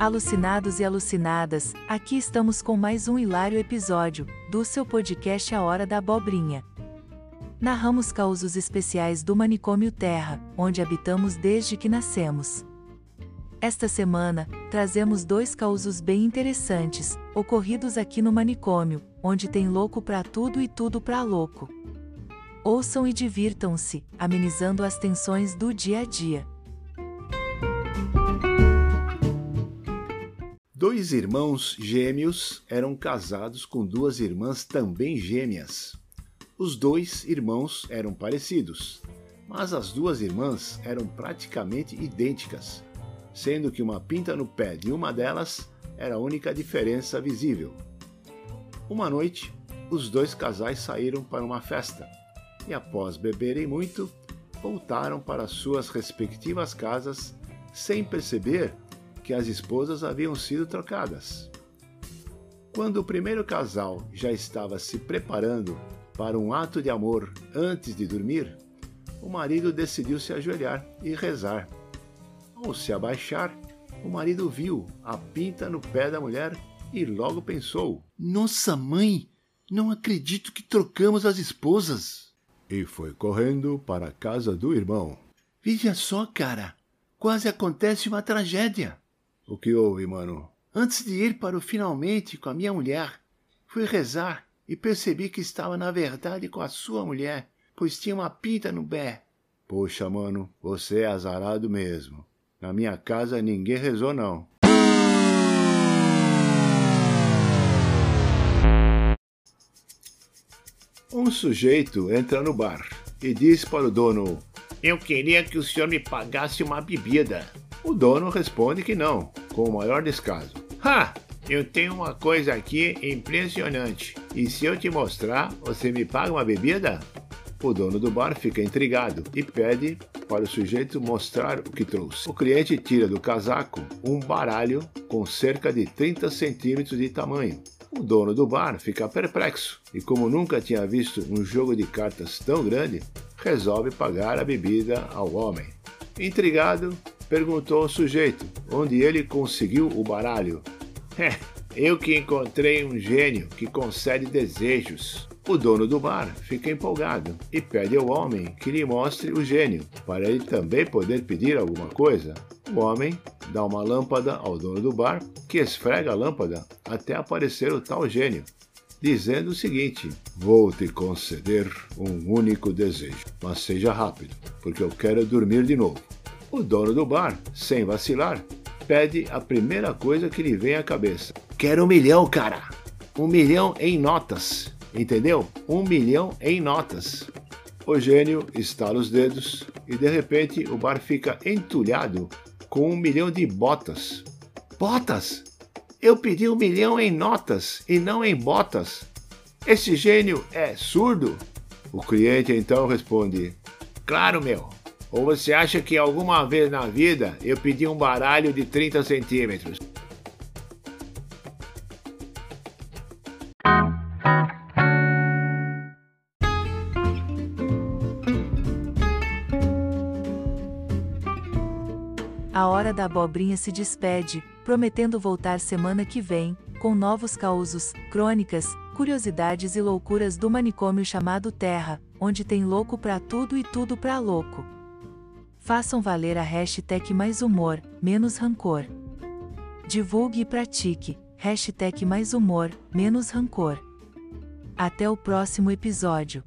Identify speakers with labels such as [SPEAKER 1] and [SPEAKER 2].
[SPEAKER 1] Alucinados e alucinadas, aqui estamos com mais um hilário episódio do seu podcast A Hora da Abobrinha. Narramos causos especiais do manicômio Terra, onde habitamos desde que nascemos. Esta semana, trazemos dois causos bem interessantes, ocorridos aqui no manicômio, onde tem louco pra tudo e tudo pra louco. Ouçam e divirtam-se, amenizando as tensões do dia a dia.
[SPEAKER 2] Dois irmãos gêmeos eram casados com duas irmãs também gêmeas. Os dois irmãos eram parecidos, mas as duas irmãs eram praticamente idênticas, sendo que uma pinta no pé de uma delas era a única diferença visível. Uma noite, os dois casais saíram para uma festa e, após beberem muito, voltaram para suas respectivas casas sem perceber que as esposas haviam sido trocadas. Quando o primeiro casal já estava se preparando para um ato de amor antes de dormir, o marido decidiu se ajoelhar e rezar. Ao se abaixar, o marido viu a pinta no pé da mulher e logo pensou: Nossa mãe, não acredito que trocamos as esposas! E foi correndo para a casa do irmão. Veja só, cara, quase acontece uma tragédia. O que houve, mano? Antes de ir para o finalmente com a minha mulher, fui rezar e percebi que estava na verdade com a sua mulher, pois tinha uma pinta no pé. Poxa, mano, você é azarado mesmo. Na minha casa ninguém rezou, não. Um sujeito entra no bar e diz para o dono: Eu queria que o senhor me pagasse uma bebida. O dono responde que não, com o maior descaso. Ha! Eu tenho uma coisa aqui impressionante. E se eu te mostrar, você me paga uma bebida? O dono do bar fica intrigado e pede para o sujeito mostrar o que trouxe. O cliente tira do casaco um baralho com cerca de 30 centímetros de tamanho. O dono do bar fica perplexo e, como nunca tinha visto um jogo de cartas tão grande, resolve pagar a bebida ao homem. Intrigado, perguntou ao sujeito onde ele conseguiu o baralho. É, eu que encontrei um gênio que concede desejos. O dono do bar fica empolgado e pede ao homem que lhe mostre o gênio, para ele também poder pedir alguma coisa. O homem dá uma lâmpada ao dono do bar, que esfrega a lâmpada até aparecer o tal gênio, dizendo o seguinte: Vou te conceder um único desejo, mas seja rápido, porque eu quero dormir de novo. O dono do bar, sem vacilar, pede a primeira coisa que lhe vem à cabeça. Quero um milhão, cara! Um milhão em notas, entendeu? Um milhão em notas. O gênio estala os dedos e de repente o bar fica entulhado com um milhão de botas. Botas? Eu pedi um milhão em notas e não em botas. Esse gênio é surdo? O cliente então responde: Claro, meu. Ou você acha que alguma vez na vida eu pedi um baralho de 30 centímetros?
[SPEAKER 1] A Hora da Abobrinha se despede, prometendo voltar semana que vem, com novos causos, crônicas, curiosidades e loucuras do manicômio chamado Terra, onde tem louco pra tudo e tudo pra louco. Façam valer a hashtag mais humor, menos rancor. Divulgue e pratique, hashtag mais humor, menos rancor. Até o próximo episódio.